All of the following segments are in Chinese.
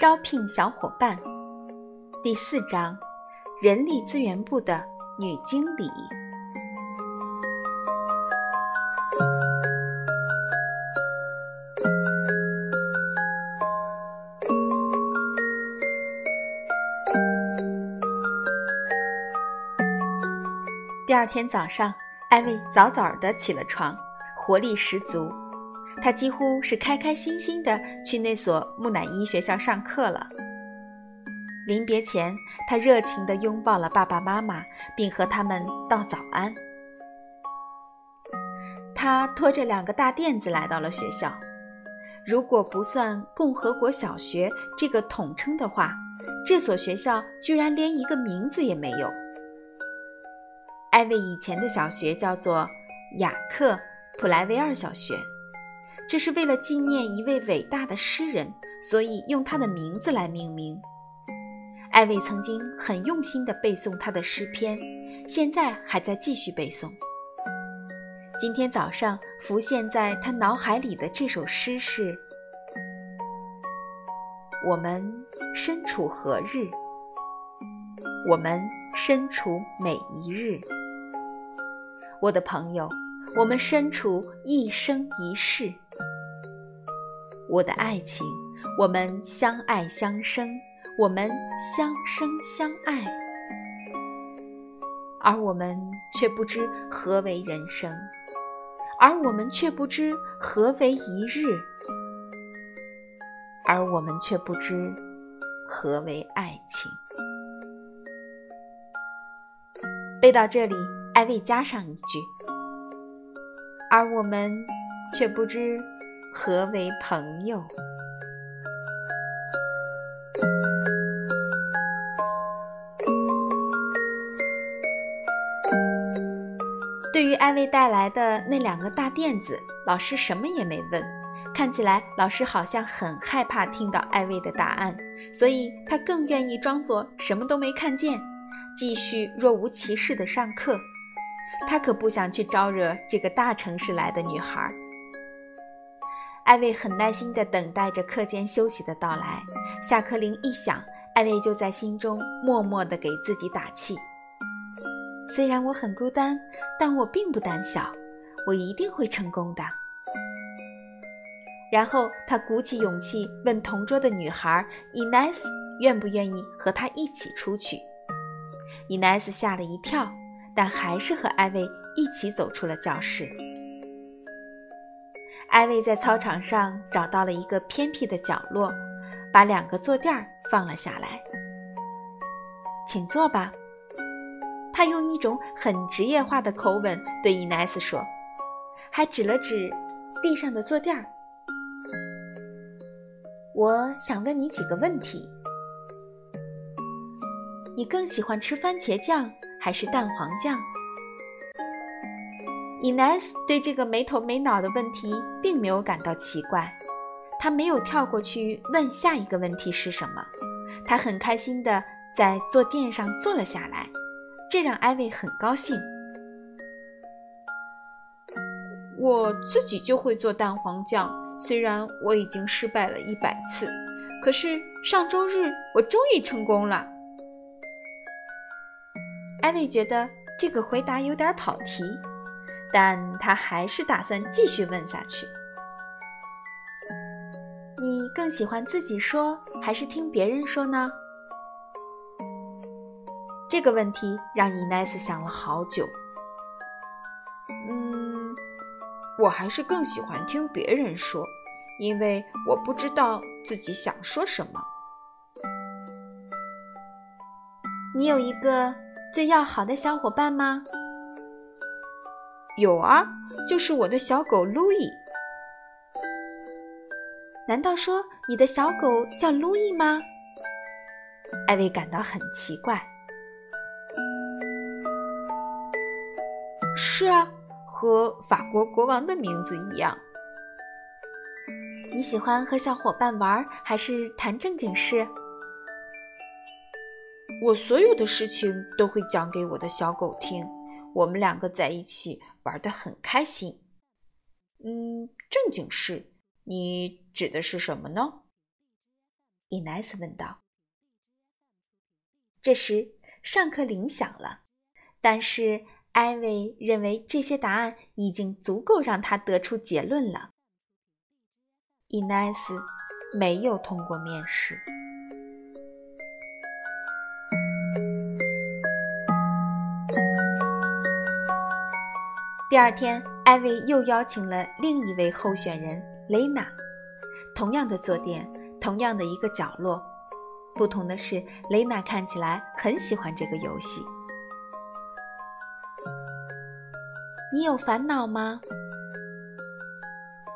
招聘小伙伴，第四章，人力资源部的女经理。二天早上，艾薇早早的起了床，活力十足。他几乎是开开心心的去那所木乃伊学校上课了。临别前，他热情的拥抱了爸爸妈妈，并和他们道早安。他拖着两个大垫子来到了学校。如果不算共和国小学这个统称的话，这所学校居然连一个名字也没有。艾薇以前的小学叫做雅克·普莱维尔小学。这是为了纪念一位伟大的诗人，所以用他的名字来命名。艾薇曾经很用心地背诵他的诗篇，现在还在继续背诵。今天早上浮现在他脑海里的这首诗是：“我们身处何日？我们身处每一日。我的朋友，我们身处一生一世。”我的爱情，我们相爱相生，我们相生相爱，而我们却不知何为人生，而我们却不知何为一日，而我们却不知何为爱情。背到这里，艾薇加上一句：而我们却不知。何为朋友？对于艾薇带来的那两个大垫子，老师什么也没问。看起来老师好像很害怕听到艾薇的答案，所以他更愿意装作什么都没看见，继续若无其事的上课。他可不想去招惹这个大城市来的女孩。艾薇很耐心地等待着课间休息的到来。下课铃一响，艾薇就在心中默默地给自己打气：“虽然我很孤单，但我并不胆小，我一定会成功的。”然后他鼓起勇气问同桌的女孩伊奈斯愿不愿意和他一起出去。伊奈斯吓了一跳，但还是和艾薇一起走出了教室。艾薇在操场上找到了一个偏僻的角落，把两个坐垫放了下来。请坐吧，他用一种很职业化的口吻对伊奈斯说，还指了指地上的坐垫儿。我想问你几个问题：你更喜欢吃番茄酱还是蛋黄酱？伊奈斯对这个没头没脑的问题并没有感到奇怪，他没有跳过去问下一个问题是什么，他很开心地在坐垫上坐了下来，这让艾薇很高兴。我自己就会做蛋黄酱，虽然我已经失败了一百次，可是上周日我终于成功了。艾薇觉得这个回答有点跑题。但他还是打算继续问下去。你更喜欢自己说，还是听别人说呢？这个问题让伊奈斯想了好久。嗯，我还是更喜欢听别人说，因为我不知道自己想说什么。你有一个最要好的小伙伴吗？有啊，就是我的小狗路易。难道说你的小狗叫路易吗？艾薇感到很奇怪。是啊，和法国国王的名字一样。你喜欢和小伙伴玩，还是谈正经事？我所有的事情都会讲给我的小狗听。我们两个在一起玩得很开心。嗯，正经事，你指的是什么呢？伊奈斯问道。这时，上课铃响了，但是艾薇认为这些答案已经足够让他得出结论了。伊奈斯没有通过面试。第二天，艾薇又邀请了另一位候选人雷娜，同样的坐垫，同样的一个角落。不同的是，雷娜看起来很喜欢这个游戏。你有烦恼吗？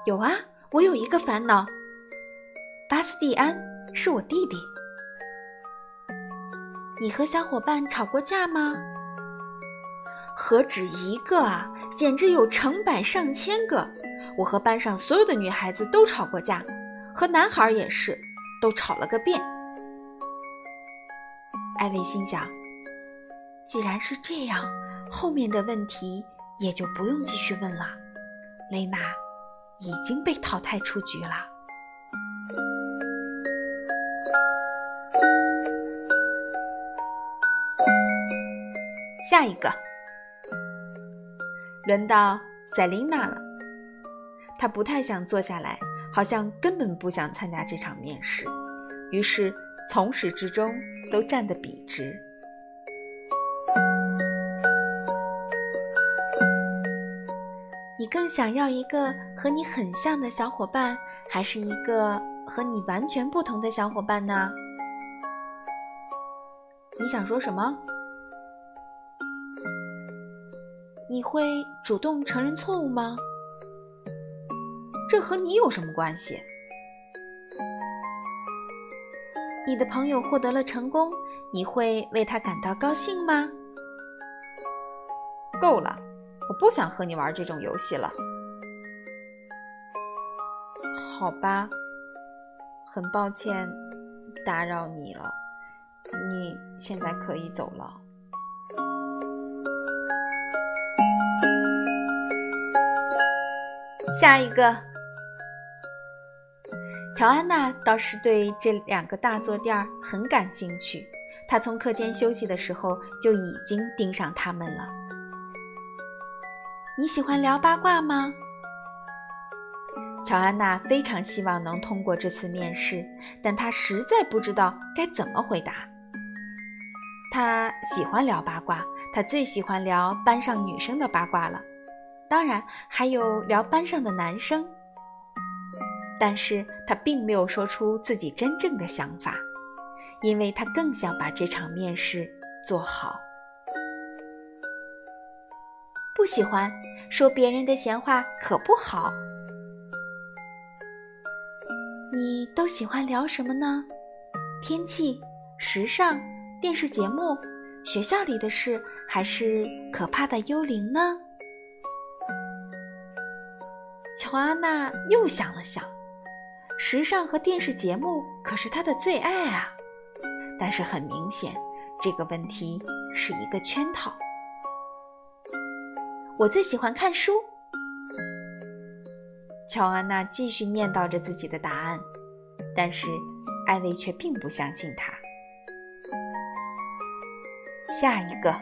有啊，我有一个烦恼。巴斯蒂安是我弟弟。你和小伙伴吵过架吗？何止一个啊，简直有成百上千个！我和班上所有的女孩子都吵过架，和男孩也是，都吵了个遍。艾薇心想：“既然是这样，后面的问题也就不用继续问了。雷娜已经被淘汰出局了。”下一个，轮到塞琳娜了。她不太想坐下来，好像根本不想参加这场面试，于是从始至终。都站得笔直。你更想要一个和你很像的小伙伴，还是一个和你完全不同的小伙伴呢？你想说什么？你会主动承认错误吗？这和你有什么关系？你的朋友获得了成功，你会为他感到高兴吗？够了，我不想和你玩这种游戏了。好吧，很抱歉打扰你了，你现在可以走了。下一个。乔安娜倒是对这两个大坐垫很感兴趣，她从课间休息的时候就已经盯上他们了。你喜欢聊八卦吗？乔安娜非常希望能通过这次面试，但她实在不知道该怎么回答。她喜欢聊八卦，她最喜欢聊班上女生的八卦了，当然还有聊班上的男生。但是他并没有说出自己真正的想法，因为他更想把这场面试做好。不喜欢说别人的闲话可不好。你都喜欢聊什么呢？天气、时尚、电视节目、学校里的事，还是可怕的幽灵呢？乔安娜又想了想。时尚和电视节目可是她的最爱啊，但是很明显，这个问题是一个圈套。我最喜欢看书。乔安娜继续念叨着自己的答案，但是艾薇却并不相信她。下一个。